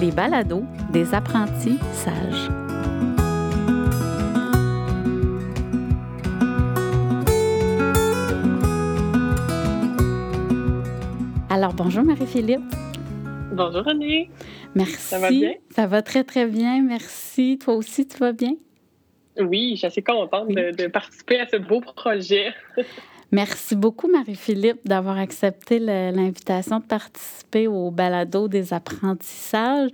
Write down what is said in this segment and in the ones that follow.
les balados des apprentis sages. Alors, bonjour Marie-Philippe. Bonjour René. Merci. Ça va bien? Ça va très, très bien. Merci. Toi aussi, tu vas bien? Oui, je suis assez contente de, de participer à ce beau projet. Merci beaucoup, Marie-Philippe, d'avoir accepté l'invitation de participer au balado des apprentissages.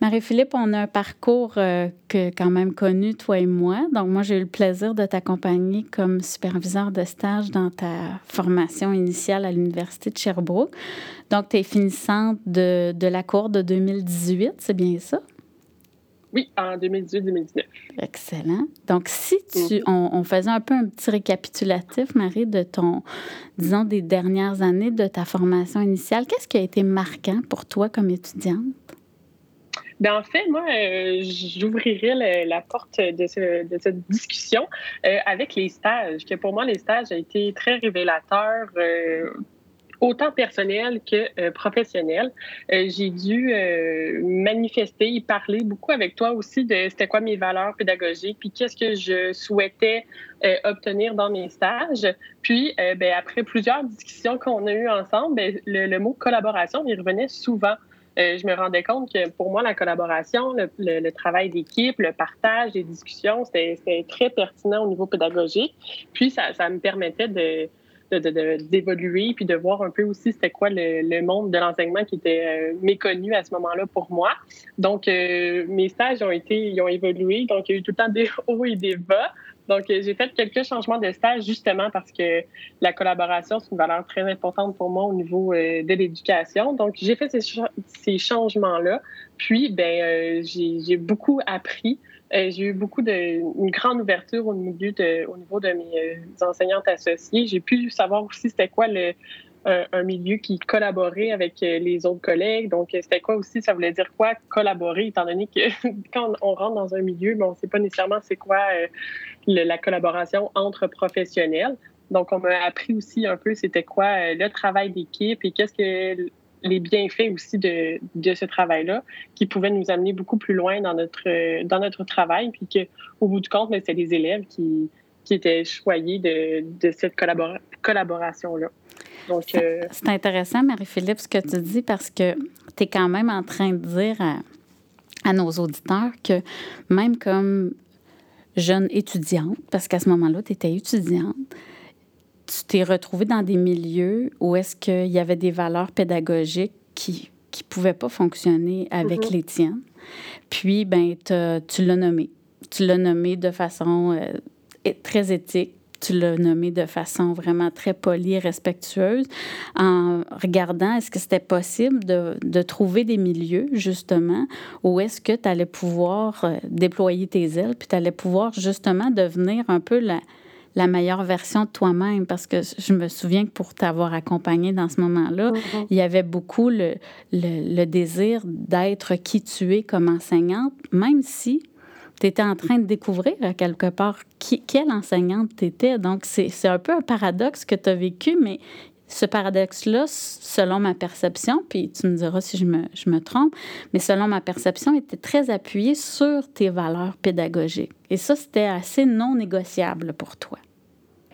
Marie-Philippe, on a un parcours euh, que quand même connu, toi et moi. Donc, moi, j'ai eu le plaisir de t'accompagner comme superviseur de stage dans ta formation initiale à l'Université de Sherbrooke. Donc, tu es finissante de, de la cour de 2018, c'est bien ça? Oui, en 2018-2019. Excellent. Donc, si tu, mm. on, faisait un peu un petit récapitulatif, Marie, de ton, disons, des dernières années de ta formation initiale, qu'est-ce qui a été marquant pour toi comme étudiante? Bien, en fait, moi, euh, j'ouvrirais la porte de, cette discussion euh, avec les stages, que pour moi, les stages ont été très révélateurs. Euh, autant personnel que euh, professionnel. Euh, j'ai dû euh, manifester et parler beaucoup avec toi aussi de c'était quoi mes valeurs pédagogiques, puis qu'est-ce que je souhaitais obtenir dans mes stages. Puis, ben, après plusieurs discussions qu'on a eues ensemble, ben, le, mot collaboration, il revenait souvent. je me rendais compte que pour moi, la collaboration, le, travail d'équipe, le partage, les discussions, c'était très pertinent au niveau pédagogique. Puis, ça, ça me permettait de, d'évoluer puis de voir un peu aussi c'était quoi le, monde de l'enseignement qui était euh, méconnu à ce moment-là pour moi. Donc, euh, mes stages ont été, ils ont évolué. Donc, il y a eu tout le temps des hauts et des bas. Donc, euh, j'ai fait quelques changements de stage justement parce que la collaboration, c'est une valeur très importante pour moi au niveau de l'éducation. Donc, j'ai fait ces, ces changements-là. Puis, ben, j'ai beaucoup appris euh, j'ai eu beaucoup de, une grande ouverture au, milieu de, au niveau de mes euh, enseignantes associées. J'ai pu savoir aussi c'était quoi le, un, milieu qui collaborait avec euh, les autres collègues. Donc, c'était quoi aussi, ça voulait dire quoi collaborer, étant donné que quand on rentre dans un milieu, on ne sait pas nécessairement c'est quoi la collaboration entre professionnels. Donc, on m'a appris aussi un peu c'était quoi le travail d'équipe et qu'est-ce que les bienfaits aussi de, de ce travail-là qui pouvaient nous amener beaucoup plus loin dans notre, dans notre travail. Puis qu'au bout du compte, c'est les élèves qui, qui étaient choyés de, de cette collaboration-là. Donc, euh, c'est intéressant, Marie-Philippe, ce que tu dis parce que tu es quand même en train de dire à, à nos auditeurs que même comme jeune étudiante, parce qu'à ce moment-là, tu étais étudiante, tu t'es retrouvé dans des milieux où est-ce qu'il y avait des valeurs pédagogiques qui qui pouvaient pas fonctionner avec mm-hmm. les tiennes? Puis, ben, tu l'as nommé. Tu l'as nommé de façon euh, très éthique. Tu l'as nommé de façon vraiment très polie et respectueuse en regardant est-ce que c'était possible de, de, trouver des milieux, justement, où est-ce que tu allais pouvoir euh, déployer tes ailes, puis tu allais pouvoir justement devenir un peu la, la meilleure version de toi-même parce que je me souviens que pour t'avoir accompagné dans ce moment-là, mm-hmm. il y avait beaucoup le, le, désir d'être qui tu es comme enseignante, même si tu étais en train de découvrir à quelque part qui, quelle enseignante tu étais. Donc, c'est un peu un paradoxe que tu as vécu, mais ce paradoxe-là, selon ma perception, puis tu me diras si je me, je me, trompe, mais selon ma perception, était très appuyé sur tes valeurs pédagogiques. Et ça, c'était assez non négociable pour toi.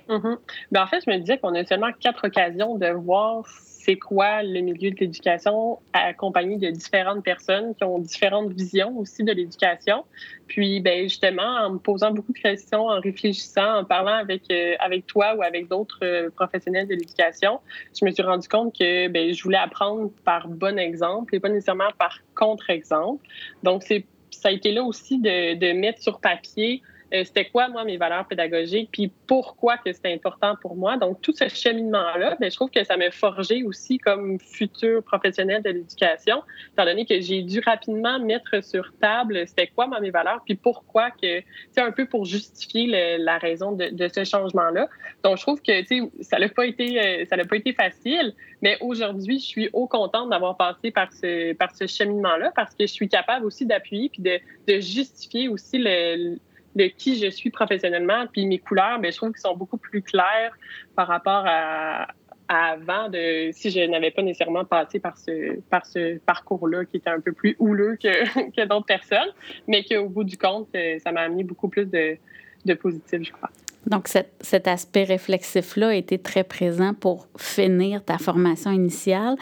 Mm-hmm. Ben, en fait, je me disais qu'on a seulement quatre occasions de voir c'est quoi le milieu de l'éducation accompagné de différentes personnes qui ont différentes visions aussi de l'éducation. Puis, ben, justement, en me posant beaucoup de questions, en réfléchissant, en parlant avec, euh, avec toi ou avec d'autres euh, professionnels de l'éducation, je me suis rendu compte que ben, je voulais apprendre par bon exemple et pas nécessairement par contre-exemple. Donc, ça a été là aussi de, de mettre sur papier euh, c'était quoi, moi, mes valeurs pédagogiques, puis pourquoi que c'était important pour moi. Donc, tout ce cheminement-là, ben, je trouve que ça m'a forgé aussi comme futur professionnel de l'éducation, étant donné que j'ai dû rapidement mettre sur table c'était quoi, moi, mes valeurs, puis pourquoi que, c'est un peu pour justifier la raison de, ce changement-là. Donc, je trouve que, tu sais, ça n'a pas été, euh, ça pas été facile, mais aujourd'hui, je suis au contente d'avoir passé par ce, par ce cheminement-là parce que je suis capable aussi d'appuyer puis de, de justifier aussi le, de qui je suis professionnellement, puis mes couleurs, ben, je trouve qu'ils sont beaucoup plus clairs par rapport à, avant de si je n'avais pas nécessairement passé par ce par ce parcours-là qui était un peu plus houleux que, que d'autres personnes, mais qu'au bout du compte, euh, ça m'a amené beaucoup plus de, de positif, je crois. Donc, cet, cet aspect réflexif-là a été très présent pour finir ta formation initiale.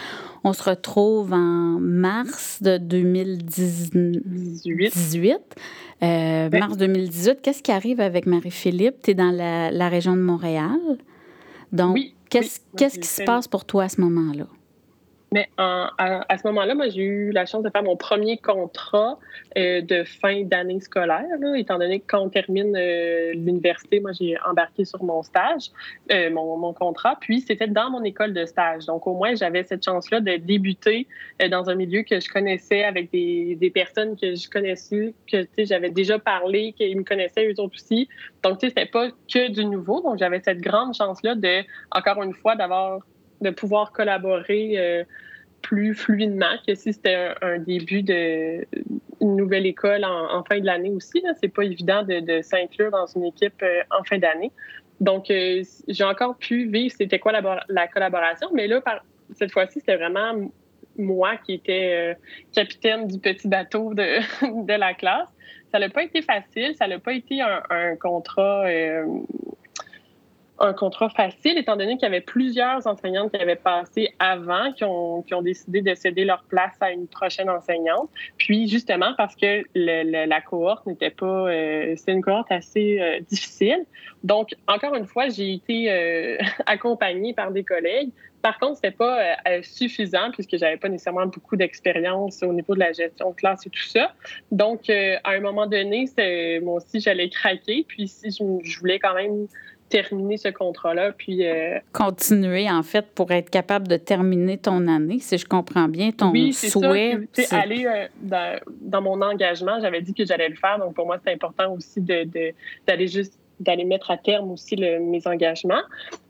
On se retrouve en mars de 2018. Euh, Mars 2018. Qu'est-ce qui arrive avec Marie-Philippe? Tu es dans la, la, région de Montréal. Donc, qu'est-ce qu'est-ce qui se passe pour toi à ce moment-là? Mais à, ce moment-là, moi, j'ai eu la chance de faire mon premier contrat euh, de fin d'année scolaire, étant donné que quand on termine euh, l'université, moi, j'ai embarqué sur mon stage, euh, mon, contrat, puis c'était dans mon école de stage. Donc, au moins, j'avais cette chance-là de débuter dans un milieu que je connaissais avec des, personnes que je connaissais, que j'avais déjà parlé, qu'ils me connaissaient eux autres aussi. Donc, tu sais, c'était pas que du nouveau. Donc, j'avais cette grande chance-là de, encore une fois, d'avoir de pouvoir collaborer euh, plus fluidement que si c'était un, début de nouvelle école en, fin de l'année aussi. C'est pas évident de, s'inclure dans une équipe euh, en fin d'année. Donc, euh, j'ai encore pu vivre c'était quoi la, collaboration, mais là, cette fois-ci, c'était vraiment moi qui étais capitaine du petit bateau de, la classe. Ça n'a pas été facile, ça n'a pas été un contrat un contrat facile, étant donné qu'il y avait plusieurs enseignantes qui avaient passé avant, qui ont, qui ont décidé de céder leur place à une prochaine enseignante. Puis, justement, parce que le, la cohorte n'était pas... Euh, C'était une cohorte assez euh, difficile. Donc, encore une fois, j'ai été euh, accompagnée par des collègues. Par contre, c'était pas euh, suffisant puisque j'avais pas nécessairement beaucoup d'expérience au niveau de la gestion de classe et tout ça. Donc, à un moment donné, moi aussi, j'allais craquer. Puis, si je voulais quand même terminer ce contrat-là. Puis. Euh, Continuer, en fait, pour être capable de terminer ton année, si je comprends bien, ton oui, souhait. Ça, aller euh, dans, dans, mon engagement, j'avais dit que j'allais le faire. Donc, pour moi, c'est important aussi d'aller de, juste d'aller mettre à terme aussi mes engagements.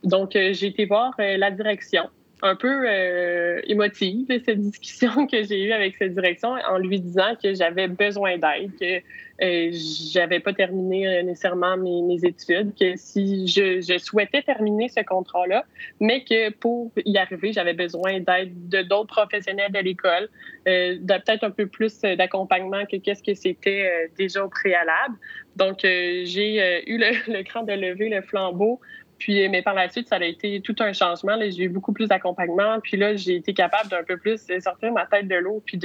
Donc, euh, j'ai été voir la direction un peu euh, émotive, cette discussion que j'ai eue avec cette direction en lui disant que j'avais besoin d'aide, que euh, j'avais pas terminé euh, nécessairement mes, études, que si je, souhaitais terminer ce contrat-là, mais que pour y arriver, j'avais besoin d'aide de d'autres professionnels de l'école, euh, peut-être un peu plus d'accompagnement que qu'est-ce que c'était euh, déjà au préalable. Donc, j'ai eu le, le cran de lever le flambeau puis, mais par la suite, ça a été tout un changement. J'ai eu beaucoup plus d'accompagnement. Puis là, j'ai été capable d'un peu plus sortir ma tête de l'eau, puis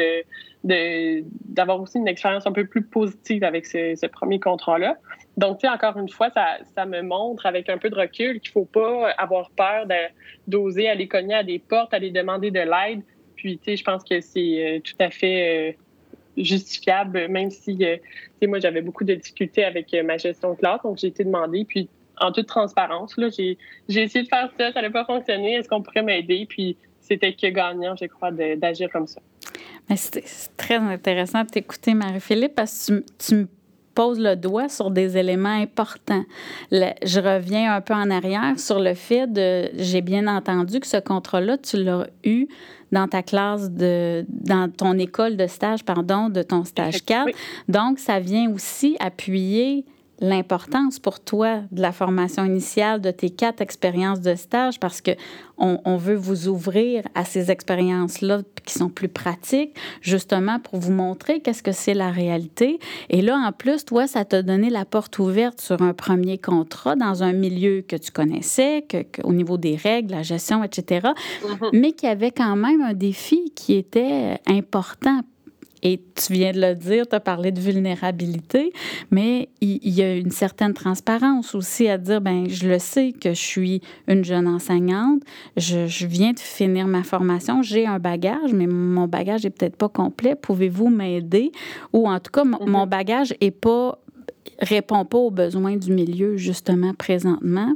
d'avoir aussi une expérience un peu plus positive avec ce, premier contrat-là. Donc, tu sais, encore une fois, ça, me montre avec un peu de recul qu'il faut pas avoir peur d'oser aller cogner à des portes, aller demander de l'aide. Puis, tu sais, je pense que c'est euh, tout à fait euh, justifiable, même si, euh, moi, j'avais beaucoup de difficultés avec ma gestion de classe. Donc, j'ai été demandée. En toute transparence. J'ai, essayé de faire ça, ça n'a pas fonctionné. Est-ce qu'on pourrait m'aider? Puis c'était que gagnant, je crois, d'agir comme ça. c'est, très intéressant de t'écouter, Marie-Philippe, parce que tu, me poses le doigt sur des éléments importants. je reviens un peu en arrière sur le fait de, j'ai bien entendu que ce contrat-là, tu l'as eu dans ta classe de, dans ton école de stage, pardon, de ton stage 4. Donc, ça vient aussi appuyer l'importance pour toi de la formation initiale, de tes quatre expériences de stage, parce que on, veut vous ouvrir à ces expériences-là qui sont plus pratiques, justement pour vous montrer qu'est-ce que c'est la réalité. Et là, en plus, toi, ça t'a donné la porte ouverte sur un premier contrat dans un milieu que tu connaissais, que, au niveau des règles, la gestion, etc., mm-hmm. mais qui avait quand même un défi qui était important et tu viens de le dire, tu as parlé de vulnérabilité, mais il, y a une certaine transparence aussi à dire, ben je le sais que je suis une jeune enseignante, je, je viens de finir ma formation, j'ai un bagage, mais mon bagage est peut-être pas complet. Pouvez-vous m'aider? Ou en tout cas, mon mm-hmm. bagage est pas répond pas aux besoins du milieu justement présentement.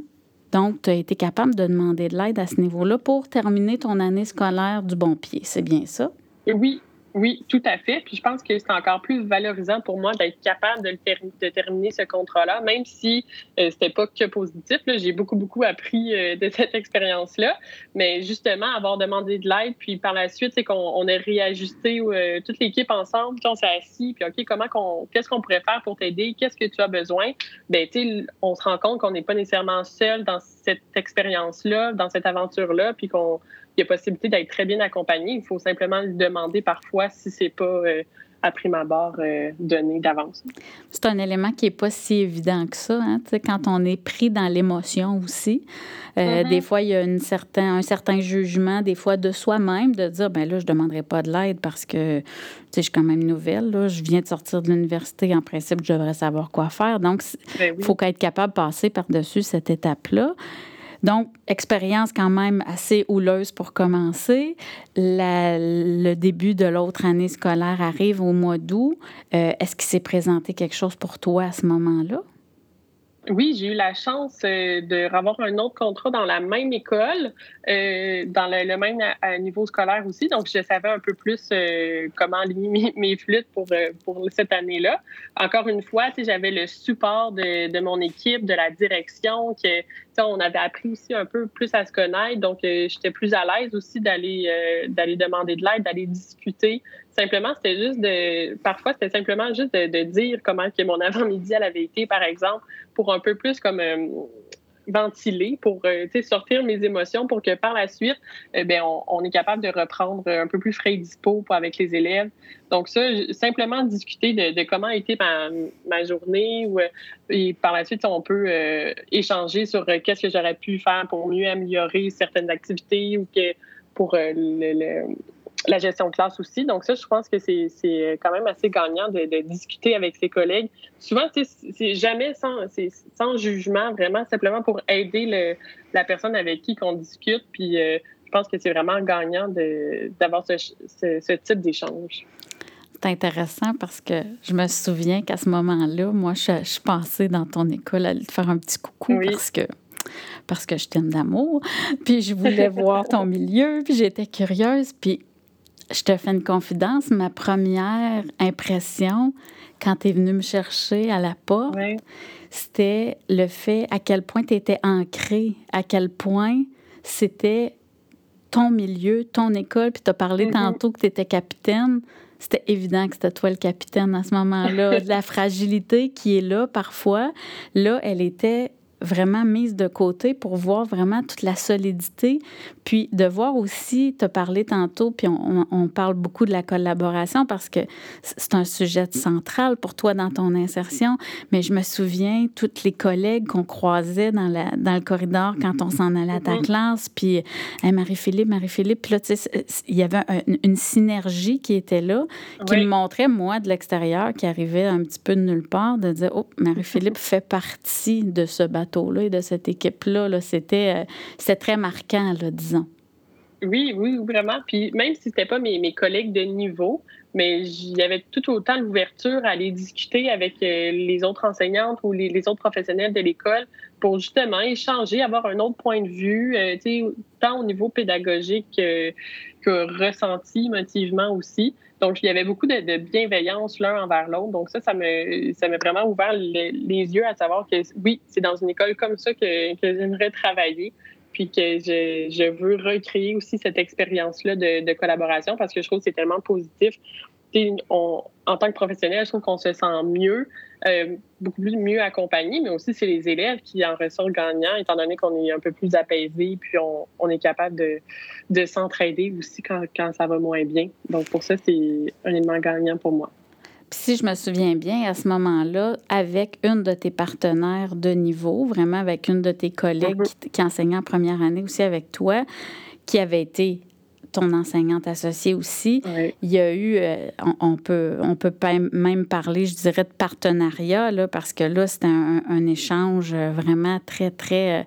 Donc, tu as été capable de demander de l'aide à ce niveau-là pour terminer ton année scolaire du bon pied. C'est bien ça? Oui, oui, tout à fait. Puis je pense que c'est encore plus valorisant pour moi d'être capable de, de terminer ce contrat-là, même si euh, c'était pas que positif. J'ai beaucoup, beaucoup appris euh, de cette expérience-là. Mais justement, avoir demandé de l'aide, puis par la suite, c'est qu'on on a réajusté euh, toute l'équipe ensemble, puis on s'est assis, puis OK, comment qu'on, qu'est-ce qu'on pourrait faire pour t'aider? Qu'est-ce que tu as besoin? Ben, tu on se rend compte qu'on n'est pas nécessairement seul dans cette expérience-là, dans cette aventure-là, puis qu'on y a possibilité d'être très bien accompagné, il faut simplement lui demander parfois si c'est pas euh, à prime abord euh, donné d'avance. C'est un élément qui n'est pas si évident que ça. Hein? Quand on est pris dans l'émotion aussi, euh, mm-hmm. des fois, il y a une certain, un certain jugement, des fois de soi-même, de dire, ben là, je ne demanderai pas de l'aide parce que je suis quand même nouvelle. Là. Je viens de sortir de l'université. En principe, je devrais savoir quoi faire. Donc, il ben faut être capable de passer par-dessus cette étape-là. Donc, expérience quand même assez houleuse pour commencer. le début de l'autre année scolaire arrive au mois d'août. Euh, est-ce qu'il s'est présenté quelque chose pour toi à ce moment-là? Oui, j'ai eu la chance euh, de avoir un autre contrat dans la même école, euh, dans le, même niveau scolaire aussi. Donc, je savais un peu plus euh, comment aligner mes, flûtes pour, pour cette année-là. Encore une fois, j'avais le support de, de, mon équipe, de la direction, que on avait appris aussi un peu plus à se connaître. Donc, j'étais plus à l'aise aussi d'aller d'aller demander de l'aide, d'aller discuter Simplement, c'était juste de. Parfois, c'était simplement juste de, dire comment mon avant-midi avait été, par exemple, pour un peu plus comme euh, ventiler, pour euh, sortir mes émotions, pour que par la suite, euh, ben, on, est capable de reprendre un peu plus frais et dispo avec les élèves. Donc, ça, simplement discuter de, comment a été ma, journée, ou, et par la suite, on peut échanger sur qu'est-ce que j'aurais pu faire pour mieux améliorer certaines activités ou que pour le la gestion de classe aussi. Donc ça, je pense que c'est quand même assez gagnant de, discuter avec ses collègues. Souvent, c'est jamais sans, sans jugement, vraiment simplement pour aider le, la personne avec qui qu'on discute. Puis euh, je pense que c'est vraiment gagnant d'avoir ce, ce, type d'échange. C'est intéressant parce que je me souviens qu'à ce moment-là, moi, je, je, passais dans ton école à te faire un petit coucou parce que parce que je t'aime d'amour, puis je voulais voir ton milieu, puis j'étais curieuse, puis je te fais une confidence. Ma première impression quand tu es venu me chercher à la porte, c'était le fait à quel point tu étais ancré, à quel point c'était ton milieu, ton école. Puis tu as parlé mm-hmm. tantôt que tu étais capitaine. C'était évident que c'était toi le capitaine à ce moment-là. La fragilité qui est là parfois, là, elle était vraiment mise de côté pour voir vraiment toute la solidité, puis de voir aussi, te parler tantôt, puis on, on, parle beaucoup de la collaboration parce que c'est un sujet central pour toi dans ton insertion, mais je me souviens toutes les collègues qu'on croisait dans, la, dans le corridor quand on s'en allait à ta mm-hmm. classe, puis Marie-Philippe, Marie-Philippe, puis là, tu sais, il y avait une synergie qui était là, qui me montrait, moi, de l'extérieur, qui arrivait un petit peu de nulle part, de dire, oh, Marie-Philippe fait partie de ce bateau et de cette équipe-là. -là, c'était, euh, très marquant, là, disons. Oui, oui, vraiment. Puis même si ce n'était pas mes, mes, collègues de niveau, mais il y avait tout autant l'ouverture à aller discuter avec euh, les autres enseignantes ou les, autres professionnels de l'école pour justement échanger, avoir un autre point de vue, euh, tant au niveau pédagogique que, que ressenti émotivement aussi. Donc, il y avait beaucoup de, bienveillance l'un envers l'autre. Donc, ça, ça m'a ça vraiment ouvert les, yeux à savoir que oui, c'est dans une école comme ça que, que j'aimerais travailler. Puis que je, veux recréer aussi cette expérience-là de, collaboration parce que je trouve que c'est tellement positif en tant que professionnel, je trouve qu'on se sent mieux, euh, beaucoup plus mieux accompagné, mais aussi c'est les élèves qui en ressortent gagnants, étant donné qu'on est un peu plus apaisé, puis on, est capable de, de s'entraider aussi quand, quand, ça va moins bien. Donc pour ça, c'est un élément gagnant pour moi. Si je me souviens bien, à ce moment-là, avec une de tes partenaires de niveau, vraiment avec une de tes collègues mm-hmm. qui, qui enseignait en première année aussi avec toi, qui avait été ton enseignante associée aussi. Il y a eu, euh, on, peut, on peut même parler, je dirais, de partenariat, là, parce que là, c'était un, échange vraiment très, très...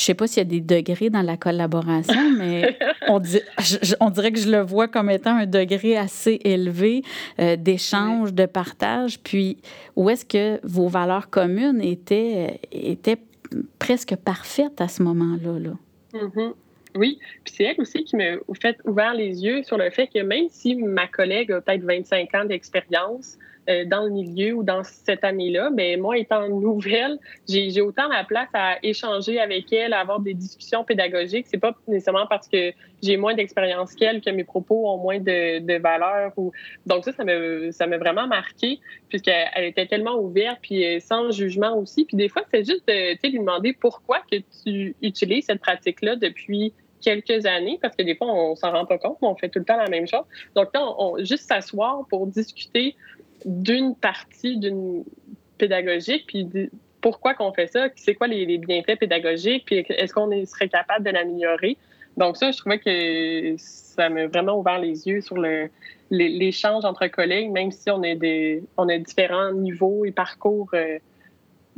Euh, je sais pas s'il y a des degrés dans la collaboration, mais on, on, dirait que je le vois comme étant un degré assez élevé euh, d'échange, de partage. Puis, où est-ce que vos valeurs communes étaient, étaient presque parfaites à ce moment-là? Là? Mm-hmm. Oui, puis c'est elle aussi qui m'a fait ouvert les yeux sur le fait que même si ma collègue a peut-être 25 ans d'expérience, euh, dans le milieu ou dans cette année-là. Mais moi, étant nouvelle, j'ai autant la place à échanger avec elle, à avoir des discussions pédagogiques. C'est pas nécessairement parce que j'ai moins d'expérience qu'elle que mes propos ont moins de, valeur. Donc ça, ça m'a vraiment marqué puisqu'elle était tellement ouverte puis euh, sans jugement aussi. Puis des fois, c'est juste de lui demander pourquoi que tu utilises cette pratique-là depuis quelques années, parce que des fois, on s'en rend pas compte, mais on fait tout le temps la même chose. Donc là, juste s'asseoir pour discuter d'une partie d'une pédagogique, puis pourquoi qu'on fait ça, c'est quoi les, bienfaits pédagogiques, puis est-ce qu'on serait capable de l'améliorer? Donc ça, je trouvais que ça m'a vraiment ouvert les yeux sur le l'échange entre collègues, même si on, est des, on a différents niveaux et parcours euh,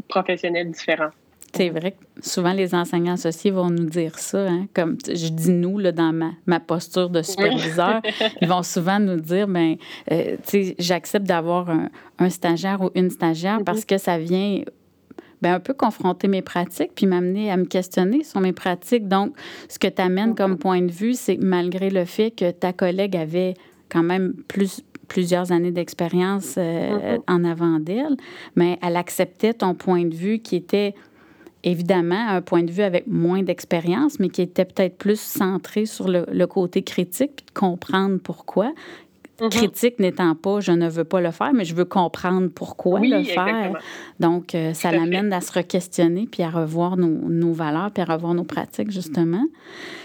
professionnels différents. C'est vrai que souvent les enseignants associés vont nous dire ça, hein, comme je dis nous là, dans ma, ma posture de superviseur, ils vont souvent nous dire ben, euh, j'accepte d'avoir un, un, stagiaire ou une stagiaire mm-hmm. parce que ça vient ben, un peu confronter mes pratiques puis m'amener à me questionner sur mes pratiques. Donc, ce que tu amènes comme mm-hmm. point de vue, c'est que malgré le fait que ta collègue avait quand même plus plusieurs années d'expérience euh, mm-hmm. en avant d'elle, mais elle acceptait ton point de vue qui était évidemment un point de vue avec moins d'expérience, mais qui était peut-être plus centré sur le, côté critique, puis de comprendre pourquoi. Mhm. Critique n'étant pas je ne veux pas le faire, mais je veux comprendre pourquoi le faire. Donc, euh, ça l'amène à se re-questionner puis à revoir nos, nos, valeurs puis à revoir nos pratiques, justement.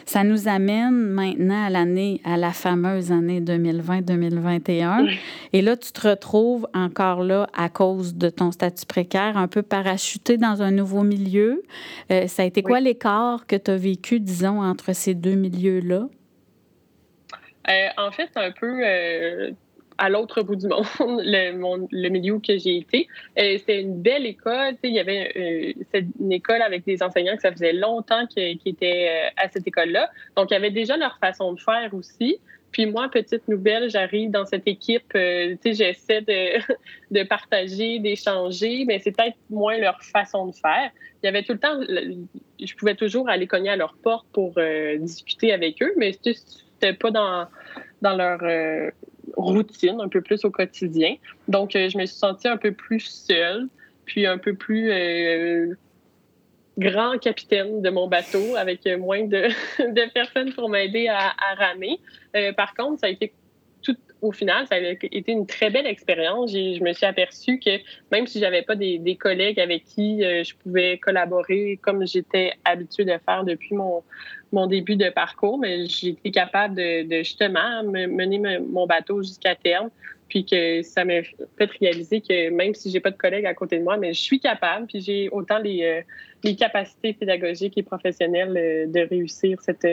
Ça nous amène maintenant à l'année, à la fameuse année 2020-2021. Et là, tu te retrouves encore là à cause de ton statut précaire, un peu parachuté dans un nouveau milieu. Euh, ça a été quoi l'écart que tu as vécu, disons, entre ces deux milieux-là? Euh, en fait, un peu euh, à l'autre bout du monde, le, milieu où j'ai été. Euh, c'était une belle école. Il y avait une école avec des enseignants que ça faisait longtemps qu'ils étaient à cette école-là. Donc, il y avait déjà leur façon de faire aussi. Puis moi, petite nouvelle, j'arrive dans cette équipe, tu sais, j'essaie de, partager, d'échanger, mais c'est peut-être moins leur façon de faire. Il y avait tout le temps, je pouvais toujours aller cogner à leur porte pour discuter avec eux, mais c'était pas dans, dans leur euh, routine, un peu plus au quotidien. Donc, euh, je me suis sentie un peu plus seule, puis un peu plus euh, grand capitaine de mon bateau avec moins de, de personnes pour m'aider à, à ramer. par contre, ça a été au final, ça a été une très belle expérience. Je me suis aperçue que même si j'avais pas des, collègues avec qui euh, je pouvais collaborer comme j'étais habituée de faire depuis mon, début de parcours, mais été capable de, justement mener mon bateau jusqu'à terme. Puis que ça m'a fait réaliser que même si j'ai pas de collègues à côté de moi, mais je suis capable, puis j'ai autant les, euh, capacités pédagogiques et professionnelles euh, de réussir cette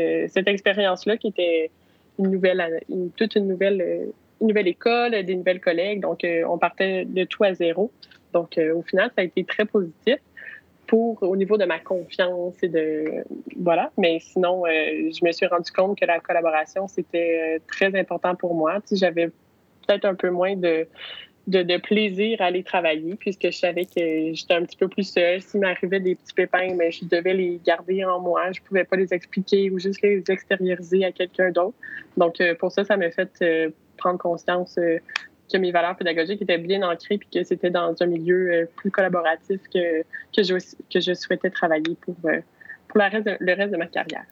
expérience-là qui était une nouvelle, une, toute une nouvelle, euh, une nouvelle école, des nouvelles collègues. Donc, euh, on partait de tout à zéro. Donc, euh, au final, ça a été très positif pour au niveau de ma confiance et de voilà. Mais sinon, je me suis rendu compte que la collaboration c'était très important pour moi. Si j'avais peut-être un peu moins de de, plaisir à aller travailler, puisque je savais que j'étais un petit peu plus seule. S'il m'arrivait des petits pépins, mais je devais les garder en moi. Je pouvais pas les expliquer ou juste les extérioriser à quelqu'un d'autre. Donc, euh, pour ça, ça m'a fait euh, prendre conscience euh, que mes valeurs pédagogiques étaient bien ancrées puis que c'était dans un milieu plus collaboratif que, que, je, que je souhaitais travailler pour, pour le reste, de, le reste de ma carrière.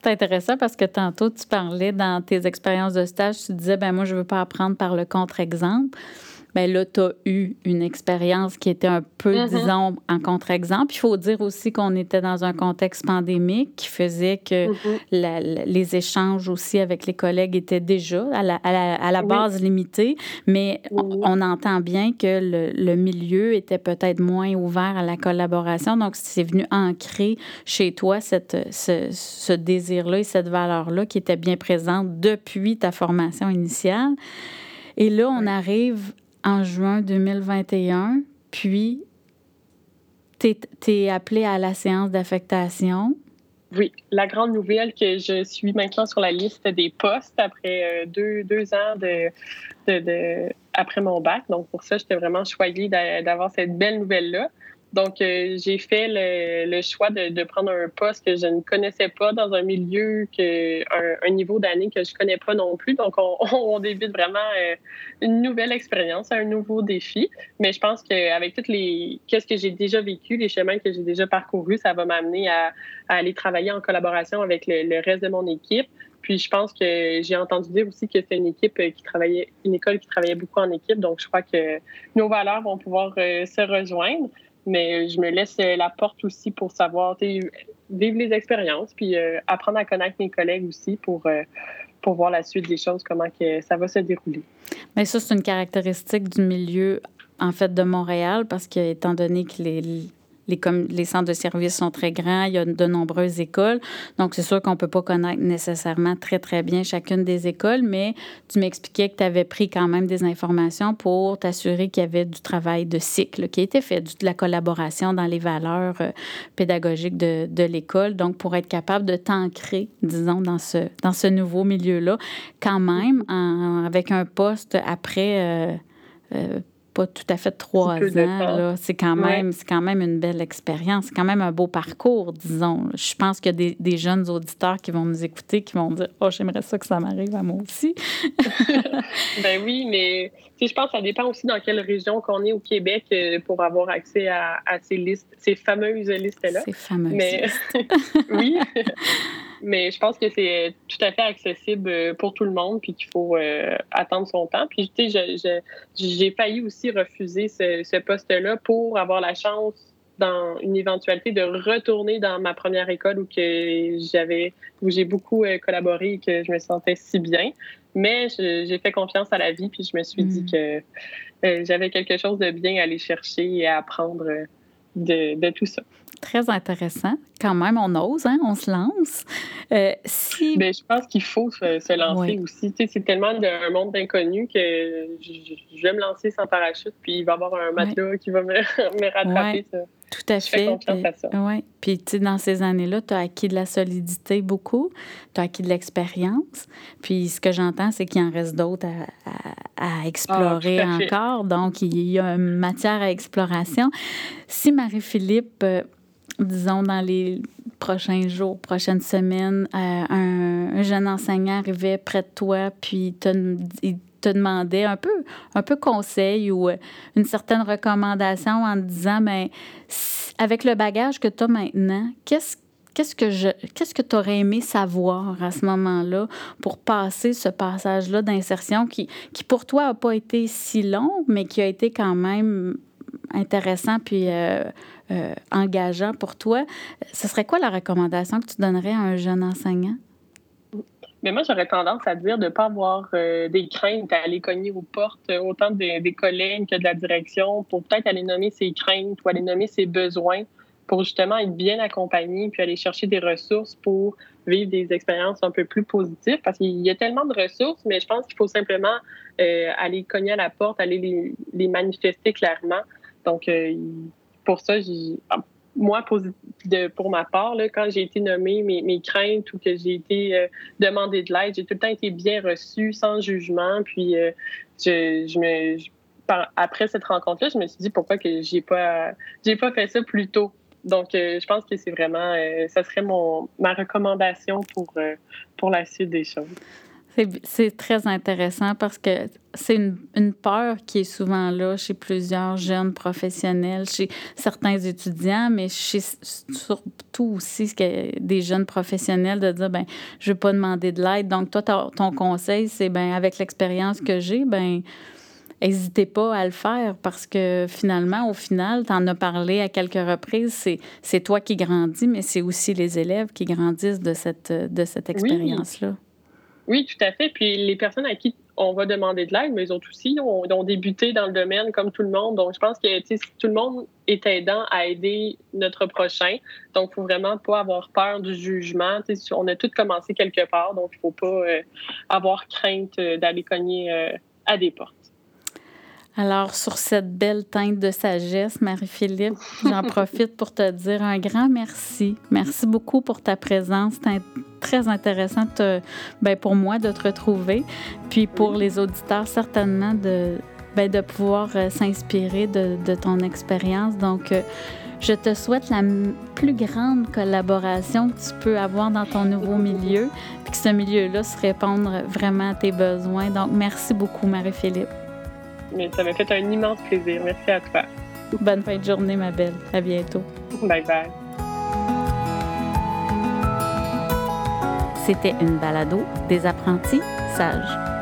C'est intéressant parce que tantôt, tu parlais dans tes expériences de stage, tu disais, ben moi, je veux pas apprendre par le contre-exemple bien là, tu as eu une expérience qui était un peu, mm-hmm. disons, en contre-exemple. Il faut dire aussi qu'on était dans un contexte pandémique qui faisait que mm-hmm. les échanges aussi avec les collègues étaient déjà à la, à la, base limitée, mais on, entend bien que le, le milieu était peut-être moins ouvert à la collaboration. Donc, c'est venu ancrer chez toi cette, ce, ce désir-là et cette valeur-là qui était bien présente depuis ta formation initiale. Et là, on arrive en juin 2021, puis tu es, appelé à la séance d'affectation. Oui, la grande nouvelle que je suis maintenant sur la liste des postes après euh, deux, deux, ans de, de, après mon bac. Donc, pour ça, j'étais vraiment choyée d'avoir cette belle nouvelle-là. Donc, euh, j'ai fait le, choix de, prendre un poste que je ne connaissais pas dans un milieu, que, un, niveau d'année que je connais pas non plus. Donc, on, on débute vraiment euh, une nouvelle expérience, un nouveau défi. Mais je pense qu'avec toutes les, qu'est-ce que j'ai déjà vécu, les chemins que j'ai déjà parcourus, ça va m'amener à, aller travailler en collaboration avec le, reste de mon équipe. Puis je pense que j'ai entendu dire aussi que c'est une équipe qui travaillait, une école qui travaillait beaucoup en équipe. Donc je crois que nos valeurs vont pouvoir euh, se rejoindre mais je me laisse euh, la porte aussi pour savoir vivre les expériences, puis euh, apprendre à connaître mes collègues aussi pour, euh, pour voir la suite des choses, comment que ça va se dérouler. Mais ça, c'est une caractéristique du milieu, en fait, de Montréal, parce que étant donné que les, les, centres de services sont très grands, il y a de nombreuses écoles. Donc, c'est sûr qu'on ne peut pas connaître nécessairement très, très bien chacune des écoles, mais tu m'expliquais que tu avais pris quand même des informations pour t'assurer qu'il y avait du travail de cycle qui était fait, de la collaboration dans les valeurs euh, pédagogiques de, de l'école. Donc, pour être capable de t'ancrer, disons, dans ce, dans ce nouveau milieu-là, quand même, avec un poste après. Euh, euh, pas tout à fait trois ans. C'est quand, même, c'est quand même une belle expérience. C'est quand même un beau parcours, disons. Je pense qu'il y a des, jeunes auditeurs qui vont nous écouter qui vont dire Oh, j'aimerais ça que ça m'arrive à moi aussi. ben oui, mais je pense que ça dépend aussi dans quelle région qu'on est au Québec euh, pour avoir accès à, ces listes, ces fameuses listes-là. Ces fameuses mais... oui. Mais je pense que c'est tout à fait accessible euh, pour tout le monde, puis qu'il faut euh, attendre son temps. Puis, tu sais, j'ai failli aussi refuser ce, poste-là pour avoir la chance dans une éventualité de retourner dans ma première école où que j'avais où j'ai beaucoup euh, collaboré et que je me sentais si bien. Mais j'ai fait confiance à la vie puis je me suis dit mm. que j'avais quelque chose de bien à aller chercher et à apprendre de, de tout ça très intéressant. Quand même, on ose, hein? on se lance. Euh, si... Ben, je pense qu'il faut se, lancer aussi. c'est tellement un monde d'inconnus que je, vais me lancer sans parachute, puis il va y avoir un matelas qui va me, me rattraper. Tout à fait. Oui. Puis, tu sais, dans ces années-là, tu as acquis de la solidité beaucoup, tu as acquis de l'expérience. Puis, ce que j'entends, c'est qu'il en reste d'autres à, à, explorer ah, encore. Donc, il y a une matière à exploration. Si Marie-Philippe, euh, disons, dans les prochains jours, prochaines semaines, euh, un, jeune enseignant arrivait près de toi, puis il te demandait un peu, un peu conseil ou euh, une certaine recommandation en te disant, mais ben, avec le bagage que tu as maintenant, qu'est-ce Qu'est-ce que je qu'est-ce que tu aurais aimé savoir à ce moment-là pour passer ce passage-là d'insertion qui, qui pour toi n'a pas été si long, mais qui a été quand même intéressant puis euh, euh, engageant pour toi? Ce serait quoi la recommandation que tu donnerais à un jeune enseignant? Mais moi, j'aurais tendance à dire de ne pas avoir euh, des craintes à aller cogner aux portes, euh, autant des collègues que de la direction, pour peut-être aller nommer ses craintes ou aller nommer ses besoins, pour justement être bien accompagné, puis aller chercher des ressources pour vivre des expériences un peu plus positives. Parce qu'il y a tellement de ressources, mais je pense qu'il faut simplement euh, aller cogner à la porte, aller les, les manifester clairement. Donc, pour ça, moi, pour, de, pour ma part, là, quand j'ai été nommée, mes, mes, craintes ou que j'ai été euh, demandé de l'aide, j'ai tout le temps été bien reçue, sans jugement. Puis, euh, je, je, me, après cette rencontre-là, je me suis dit pourquoi que j'ai pas, j'ai pas fait ça plus tôt. Donc, euh, je pense que c'est vraiment, ça serait mon, ma recommandation pour, pour la suite des choses. C'est très intéressant parce que c'est une, une, peur qui est souvent là chez plusieurs jeunes professionnels, chez certains étudiants, mais chez surtout aussi des jeunes professionnels de dire ben je veux pas demander de l'aide. Donc toi ton conseil c'est ben avec l'expérience que j'ai ben n'hésitez pas à le faire parce que finalement, au final, tu en as parlé à quelques reprises, c'est toi qui grandis, mais c'est aussi les élèves qui grandissent de cette, de cette expérience-là. Oui, tout à fait. Puis les personnes à qui on va demander de l'aide, mais ils ont aussi ont, ont, débuté dans le domaine comme tout le monde. Donc, je pense que tout le monde est aidant à aider notre prochain. Donc, il faut vraiment pas avoir peur du jugement. on a tous commencé quelque part, donc il faut pas euh, avoir crainte euh, d'aller cogner euh, à des portes. Alors, sur cette belle teinte de sagesse, Marie-Philippe, j'en profite pour te dire un grand merci. Merci beaucoup pour ta présence. Très intéressant ben, pour moi de te retrouver, puis pour les auditeurs certainement de, ben, de pouvoir s'inspirer de, de, ton expérience. Donc, je te souhaite la plus grande collaboration que tu peux avoir dans ton nouveau milieu, puis que ce milieu-là se réponde vraiment à tes besoins. Donc, merci beaucoup, Marie-Philippe. Ça m'a fait un immense plaisir. Merci à toi. Bonne fin de journée, ma belle. À bientôt. Bye bye. C'était une balado des apprentis sages.